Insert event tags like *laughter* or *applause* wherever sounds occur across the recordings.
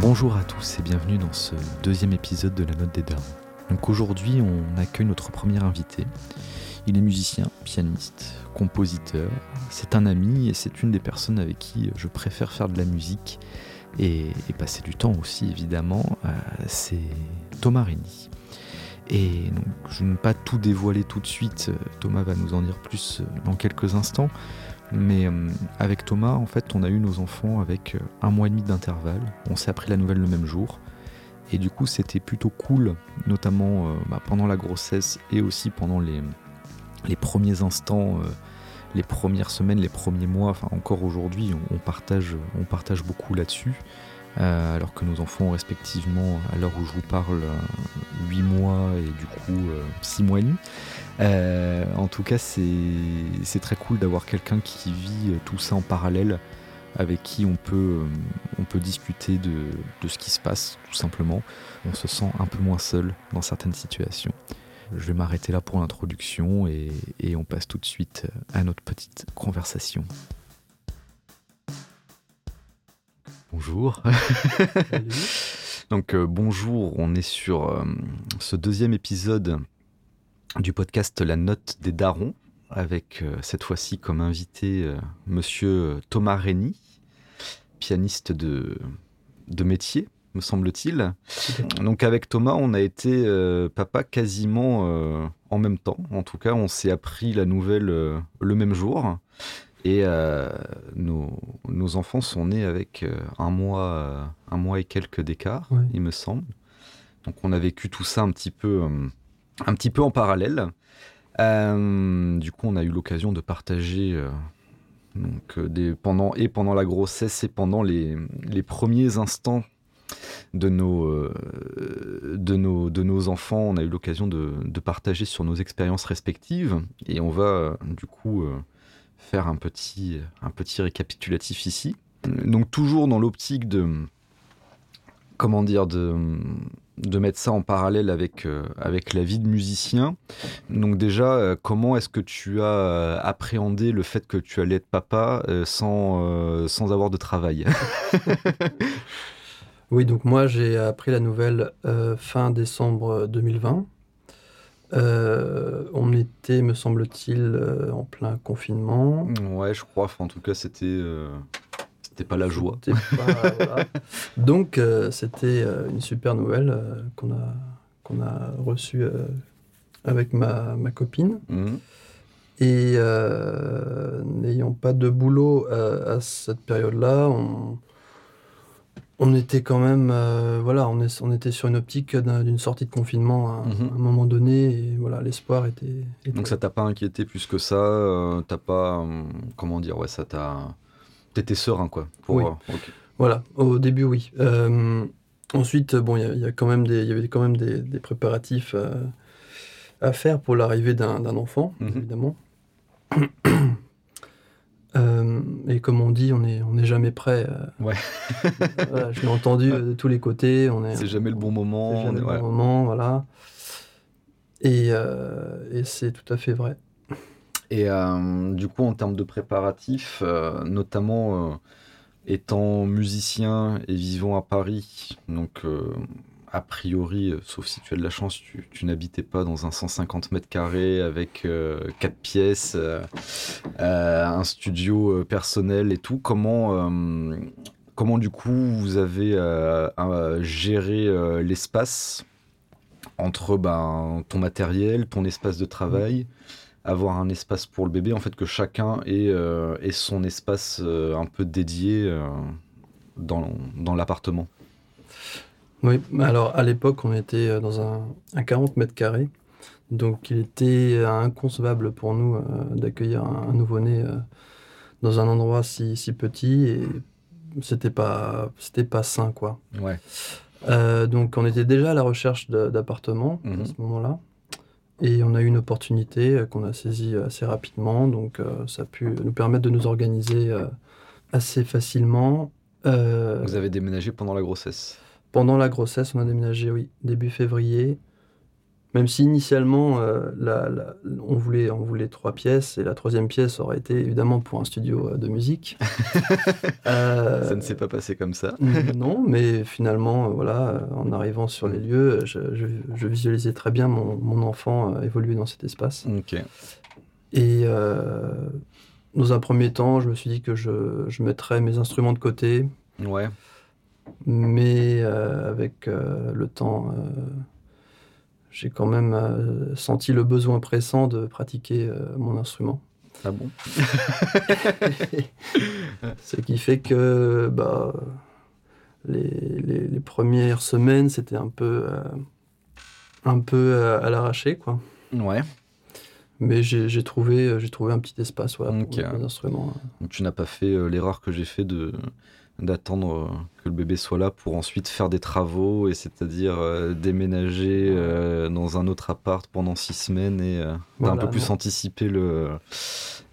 Bonjour à tous et bienvenue dans ce deuxième épisode de La Note des Darons. Donc aujourd'hui, on accueille notre premier invité. Il est musicien, pianiste, compositeur. C'est un ami et c'est une des personnes avec qui je préfère faire de la musique et, passer du temps aussi, évidemment. Euh, c'est Thomas Rény. Et donc, je ne vais pas tout dévoiler tout de suite. Thomas va nous en dire plus dans quelques instants. Mais euh, avec Thomas, en fait, on a eu nos enfants avec euh, un mois et demi d'intervalle. On s'est appris la nouvelle le même jour. Et du coup, c'était plutôt cool, notamment euh, bah, pendant la grossesse et aussi pendant les, premiers instants, les premières semaines, les premiers mois. Enfin, encore aujourd'hui, on partage beaucoup là-dessus. Alors que nos enfants ont respectivement, à l'heure où je vous parle, 8 mois et du coup 6 mois et demi. Euh, en tout cas, c'est très cool d'avoir quelqu'un qui vit euh, tout ça en parallèle, avec qui on peut, euh, on peut discuter de, de, ce qui se passe, tout simplement. On se sent un peu moins seul dans certaines situations. Je vais m'arrêter là pour l'introduction et, et on passe tout de suite à notre petite conversation. Bonjour. Donc bonjour, on est sur ce deuxième épisode du podcast La Note des Darons, avec euh, cette fois-ci comme invité euh, monsieur Thomas Rény, pianiste de, de métier, me semble-t-il. Donc avec Thomas, on a été euh, papa quasiment en même temps. En tout cas, on s'est appris la nouvelle le même jour. Et nos, nos, enfants sont nés avec un mois, un mois et quelques d'écart, il me semble. Donc on a vécu tout ça un petit peu un petit peu en parallèle. Euh, du coup, on a eu l'occasion de partager euh, donc, euh, des, pendant, et pendant la grossesse et pendant les, les premiers instants de nos, de, nos, de nos enfants. On a eu l'occasion de, de, partager sur nos expériences respectives et on va du coup faire un petit, un petit récapitulatif ici. Donc toujours dans l'optique de comment dire de de mettre ça en parallèle avec, euh, avec la vie de musicien. Donc déjà, euh, comment est-ce que tu as euh, appréhendé le fait que tu allais être papa sans, sans avoir de travail? *laughs* Oui, donc moi j'ai appris la nouvelle fin décembre 2020. On était, me semble-t-il, en plein confinement. Ouais, je crois. en tout cas, c'était pas la joie. *laughs* Donc, euh, c'était euh, une super nouvelle euh, qu'on a, qu'on a reçue avec ma, ma copine. Mhm. Et n'ayant pas de boulot à cette période-là, on, on était quand même, voilà, on, est, on était sur une optique d'une sortie de confinement à, mhm. un moment donné, et voilà, l'espoir était, Donc ça t'a pas inquiété plus que ça, t'as pas, comment dire, ouais, ça t'a, T'étais serein, quoi. oui. Voilà, au début, oui. Euh, ensuite, bon, il y, a quand même des, y avait quand même des, préparatifs euh, à faire pour l'arrivée d'un enfant, mhm. évidemment. Euh, et comme on dit, on n'est on est jamais prêt. ouais. *laughs* je l'ai entendu de tous les côtés. C'est jamais le bon moment. C'est jamais le bon moment, voilà. Et, et c'est tout à fait vrai. Et euh, du coup, en termes de préparatifs, euh, notamment euh, étant musicien et vivant à Paris, donc a priori, sauf si tu as de la chance, tu, n'habitais pas dans un 150 mètres carrés avec quatre pièces, un studio personnel et tout. Comment, comment du coup vous avez géré l'espace entre ben, ton matériel, ton espace de travail avoir un espace pour le bébé, en fait que chacun ait, euh, son espace euh, un peu dédié euh, dans l'appartement? Oui, alors à l'époque on était dans un, 40 mètres carrés, donc il était inconcevable pour nous d'accueillir un, nouveau-né dans un endroit si, si petit et c'était pas c'était pas sain quoi. Ouais. donc on était déjà à la recherche d'appartements à mhm. ce moment-là. Et on a eu une opportunité euh, qu'on a saisie euh, assez rapidement, donc euh, ça a pu nous permettre de nous organiser assez facilement. Vous avez déménagé pendant la grossesse Pendant la grossesse, on a déménagé, oui, début février. Même si initialement, euh, on, voulait, on voulait trois pièces et la troisième pièce aurait été évidemment pour un studio de musique. *laughs* ça ne s'est pas passé comme ça. non, mais finalement, voilà, en arrivant sur les lieux, je, visualisais très bien mon, enfant évoluer dans cet espace. Ok. Et dans un premier temps, je me suis dit que je, je mettrais mes instruments de côté. Ouais. Mais euh, avec euh, le temps, euh, j'ai quand même senti le besoin pressant de pratiquer mon instrument. Ah bon? *laughs* Ce qui fait que bah, les, les, les premières semaines, c'était un peu, un peu à l'arraché. quoi. Ouais. Mais j'ai trouvé, trouvé un petit espace voilà, pour les instruments. Donc, tu n'as pas fait l'erreur que j'ai fait de d'attendre euh, que le bébé soit là pour ensuite faire des travaux et c'est-à-dire déménager dans un autre appart pendant six semaines et un peu plus anticiper le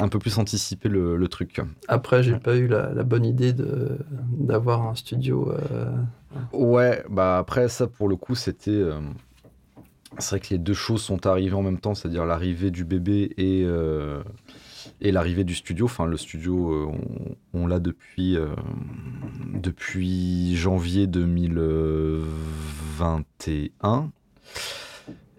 un peu plus anticiper le, le truc. Après, j'ai pas eu la, la, bonne idée de d'avoir un studio. Ouais, bah après ça pour le coup c'était c'est vrai que les deux choses sont arrivées en même temps, c'est-à-dire l'arrivée du bébé et, euh, et l'arrivée du studio. Enfin, le studio, euh, on, l'a depuis, euh, depuis janvier 2021.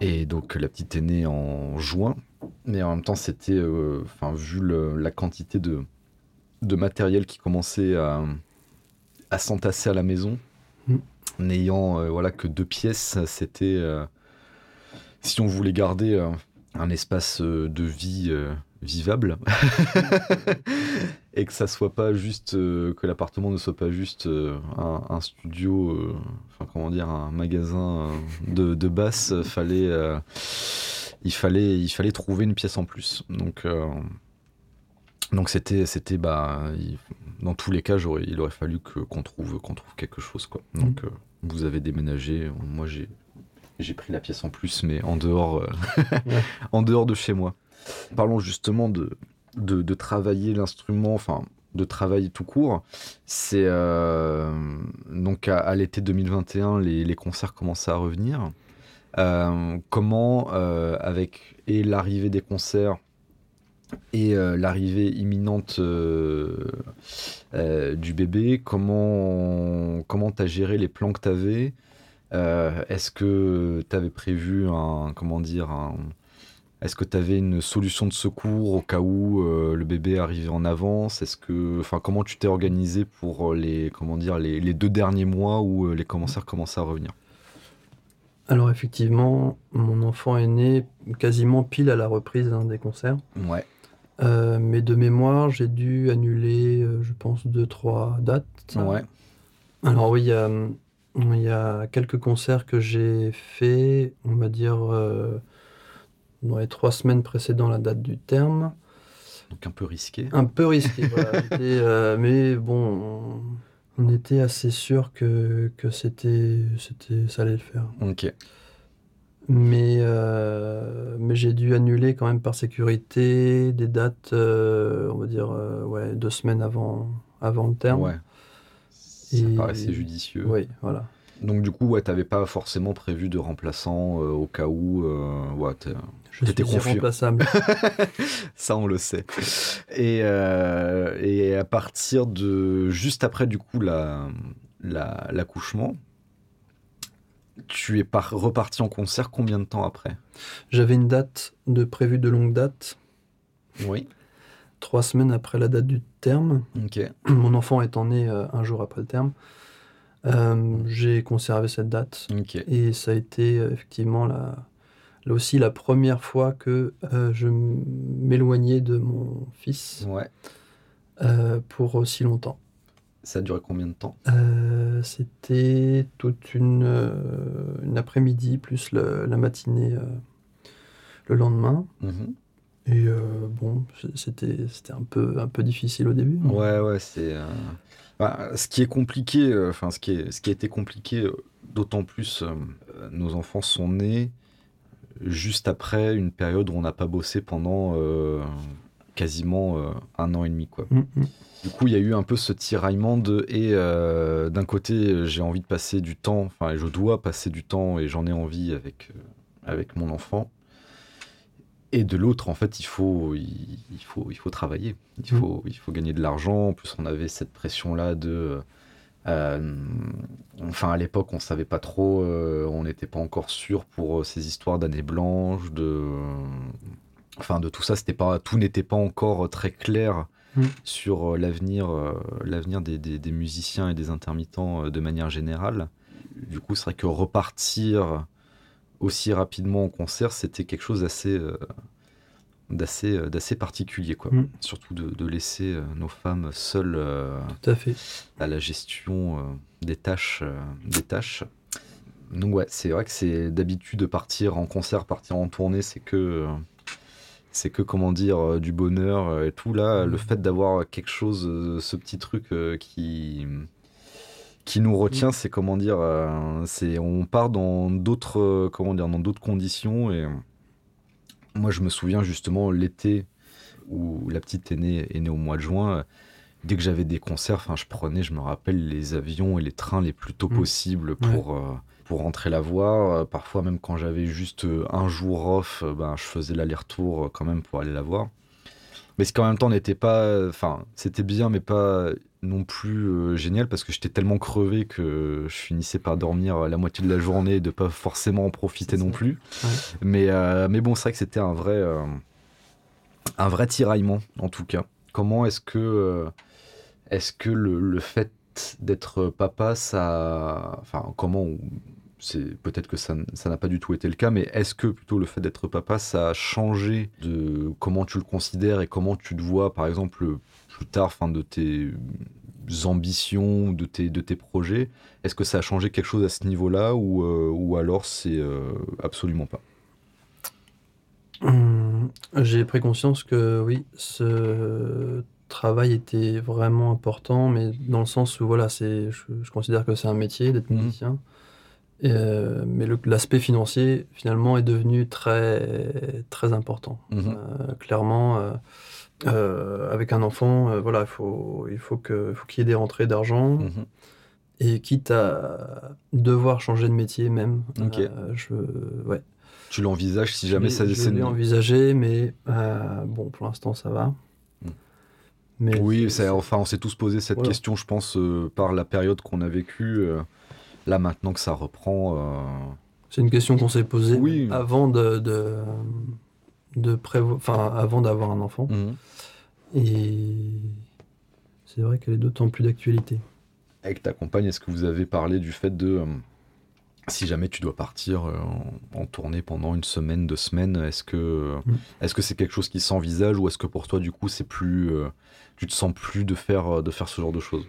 Et donc, la petite est née en juin. Mais en même temps, c'était, enfin, vu la quantité de, de matériel qui commençait à, à s'entasser à la maison, mm. n'ayant voilà, que deux pièces, c'était si on voulait garder euh, un espace euh, de vie euh, vivable *laughs* et que ça soit pas juste que l'appartement ne soit pas juste un, studio enfin comment dire un magasin de, de basse fallait il fallait il fallait trouver une pièce en plus donc donc c'était c'était bah dans tous les cas il aurait fallu que qu'on trouve qu'on trouve quelque chose quoi donc mmh. vous avez déménagé moi j'ai j'ai pris la pièce en plus, mais en dehors, euh, *laughs* en dehors de chez moi. Parlons justement de, de, travailler l'instrument, enfin de travailler tout court. C'est euh, donc à, l'été 2021, les, les, concerts commençaient à revenir. Euh, comment, avec et l'arrivée des concerts et l'arrivée imminente du bébé, comment comment t'as géré les plans que t'avais? Euh, est-ce que tu avais prévu un. Comment dire Est-ce que tu avais une solution de secours au cas où euh, le bébé arrivait en avance? Est-ce que, enfin, comment tu t'es organisé pour les, comment dire, les, deux derniers mois où euh, les concerts commençaient à revenir? Alors effectivement, mon enfant est né quasiment pile à la reprise des concerts. Ouais. mais de mémoire, j'ai dû annuler, je pense, deux trois dates. Ouais. Alors oui, il y a y a quelques concerts que j'ai fait, on va dire, euh, dans les trois semaines précédant la date du terme. Donc un peu risqué. Un peu risqué, voilà. *laughs* Euh, mais bon, on, était assez sûr que, que c'était, c'était, ça allait le faire. Ok. Mais, euh, mais j'ai dû annuler quand même par sécurité des dates, on va dire, ouais, deux semaines avant, avant le terme. Ouais. Ça paraissait judicieux. Oui, voilà. Donc du coup, ouais, t'avais pas forcément prévu de remplaçant euh, au cas où. Euh, ouais, je suis irremplaçable. *laughs* Ça, on le sait. Et, euh, et à partir de juste après du coup la l'accouchement, tu es reparti en concert combien de temps après? J'avais une date de prévue de longue date. Oui trois semaines après la date du terme. Mon enfant étant né euh, un jour après le terme. Euh, j'ai conservé cette date. Et ça a été euh, effectivement la, là aussi la première fois que je m'éloignais de mon fils pour aussi longtemps. Ça a duré combien de temps? C'était toute une, une après-midi plus la matinée le lendemain. Mhm. Et euh, bon, c'était un peu, un peu difficile au début. Ouais, ouais, c'est. Euh, bah, ce qui est compliqué, euh, enfin, ce, qui est, ce qui a été compliqué, d'autant plus, nos enfants sont nés juste après une période où on n'a pas bossé pendant quasiment un an et demi, quoi. Mm, mm. Du coup, il y a eu un peu ce tiraillement de et d'un côté, j'ai envie de passer du temps, enfin, je dois passer du temps et j'en ai envie avec avec mon enfant. Et de l'autre, en fait, il faut, il, faut, il faut travailler. Il mmh. faut, il faut gagner de l'argent. En plus, on avait cette pression-là de. Euh, enfin, à l'époque, on savait pas trop. Euh, on n'était pas encore sûr pour ces histoires d'années blanches, de. Enfin, de tout ça. C'était pas, tout n'était pas encore très clair mmh. sur l'avenir, l'avenir des, des, musiciens et des intermittents de manière générale. Du coup, c'est vrai que repartir aussi rapidement en concert, c'était quelque chose d'assez euh, d'assez euh, d'assez particulier quoi. Mm. Surtout de, laisser euh, nos femmes seules Tout à, fait. à la gestion des tâches des tâches. Donc ouais, c'est vrai que c'est d'habitude de partir en concert, partir en tournée, c'est que c'est que comment dire du bonheur et tout là, le mm. fait d'avoir quelque chose ce petit truc qui qui nous retient, mm. c'est comment dire, euh, c'est on part dans d'autres euh, comment dire, dans d'autres conditions et moi je me souviens justement l'été où la petite est née, est née au mois de juin. Dès que j'avais des concerts, je prenais, je me rappelle les avions et les trains les plus tôt mm. possibles pour euh, pour rentrer la voir. Parfois même quand j'avais juste un jour off, ben je faisais l'aller-retour quand même pour aller la voir. Mais ce qu'en même temps n'était pas, enfin c'était bien mais pas non plus euh, génial parce que j'étais tellement crevé que je finissais par dormir la moitié de la journée et de pas forcément en profiter non plus. Mais, euh, mais bon, c'est vrai que c'était un vrai, euh, un vrai tiraillement en tout cas. Comment est-ce que, est-ce que le, le fait d'être papa, ça, enfin comment c'est peut-être que ça n'a pas du tout été le cas, mais est-ce que plutôt le fait d'être papa, ça a changé de comment tu le considères et comment tu te vois, par exemple, plus tard, fin de tes ambitions, de tes, de tes projets. Est-ce que ça a changé quelque chose à ce niveau-là ou, euh, ou alors c'est euh, absolument pas? Hum, J'ai pris conscience que oui, ce travail était vraiment important, mais dans le sens où voilà, c'est, je, considère que c'est un métier d'être mmh. Euh, mais l'aspect financier, finalement, est devenu très, très important. Mmh. clairement, euh, avec un enfant, euh, voilà, faut, il faut qu'il faut y ait des rentrées d'argent. Mhm. Et quitte à devoir changer de métier même, euh, je, ouais. Tu l'envisages si jamais ça décède Je l'ai envisagé, mais bon, pour l'instant, ça va. Mm. Mais oui, enfin, on s'est tous posé cette question, je pense, par la période qu'on a vécue. Là, maintenant que ça reprend. C'est une question qu'on s'est posée oui. avant de, de, de enfin, avant d'avoir un enfant. Mhm. Et c'est vrai qu'elle est d'autant plus d'actualité. Avec ta compagne, est-ce que vous avez parlé du fait de euh, si jamais tu dois partir euh, en, tournée pendant une semaine, deux semaines, est-ce que mm. est-ce que c'est quelque chose qui s'envisage ou est-ce que pour toi du coup c'est plus euh, tu te sens plus de faire de faire ce genre de choses?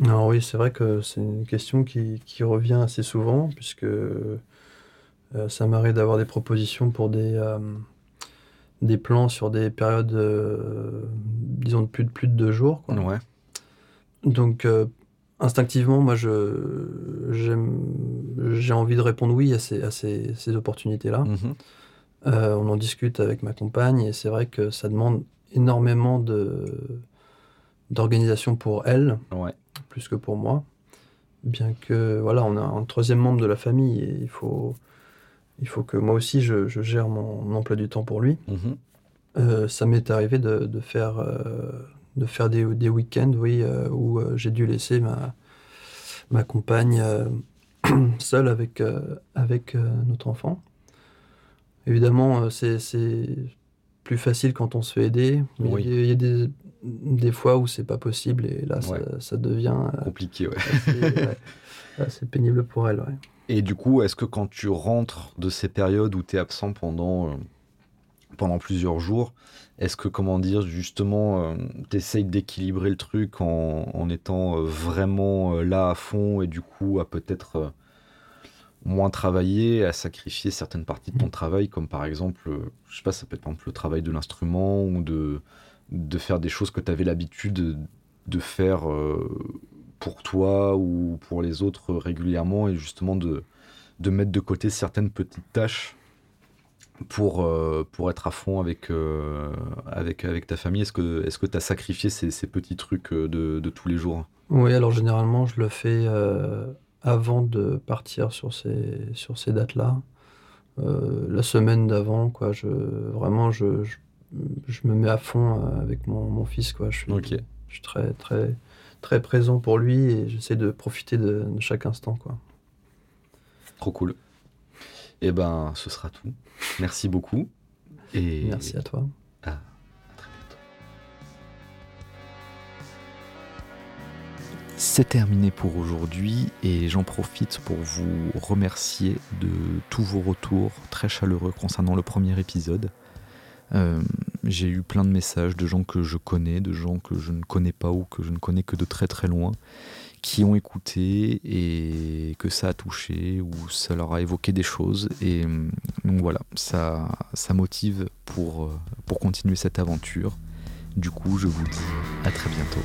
Non, oui, c'est vrai que c'est une question qui, qui, revient assez souvent puisque ça m'arrive d'avoir des propositions pour des des plans sur des périodes, euh, disons, de plus de, plus de deux jours. Ouais. Donc, euh, instinctivement, moi, j'ai envie de répondre oui à ces, à ces, ces opportunités-là. Mhm. Euh, on en discute avec ma compagne et c'est vrai que ça demande énormément d'organisation pour elle, ouais. Plus que pour moi. Bien que, voilà, on a un troisième membre de la famille et il faut il faut que moi aussi je, gère mon, emploi du temps pour lui. Mhm. Euh, ça m'est arrivé de, faire, euh, de faire des, des week-ends oui, euh, où j'ai dû laisser ma, ma compagne *clears throat* seule avec, avec notre enfant. Évidemment, c'est plus facile quand on se fait aider. Mais il y a, des, des, fois où c'est pas possible et là, ça, devient compliqué. C'est pénible pour elle. Et du coup, est-ce que quand tu rentres de ces périodes où tu es absent pendant, euh, pendant plusieurs jours, est-ce que, comment dire, justement, euh, tu essayes d'équilibrer le truc en, étant euh, vraiment là à fond et du coup à peut-être moins travailler, à sacrifier certaines parties de ton mmh. travail, comme par exemple, je sais pas, ça peut être par exemple le travail de l'instrument ou de, de faire des choses que tu avais l'habitude de, faire pour toi ou pour les autres régulièrement et justement de, de mettre de côté certaines petites tâches pour, euh, pour être à fond avec, euh, avec, avec ta famille Est-ce que tu est as sacrifié ces, ces, petits trucs euh, de, de, tous les jours? Oui, alors généralement je le fais avant de partir sur ces, sur ces dates-là. la semaine d'avant, quoi. Je, vraiment, je, je, me mets à fond avec mon, mon fils, quoi. Je suis, je suis très, très, très présent pour lui et j'essaie de profiter de, de, chaque instant, quoi. Trop cool. Eh ben, ce sera tout. Merci beaucoup. Et Merci à toi. C'est terminé pour aujourd'hui et j'en profite pour vous remercier de tous vos retours très chaleureux concernant le premier épisode. Euh, j'ai eu plein de messages de gens que je connais, de gens que je ne connais pas ou que je ne connais que de très très loin, qui ont écouté et que ça a touché ou ça leur a évoqué des choses. Et euh, donc voilà, ça, ça motive pour, euh, pour continuer cette aventure. Du coup, je vous dis à très bientôt.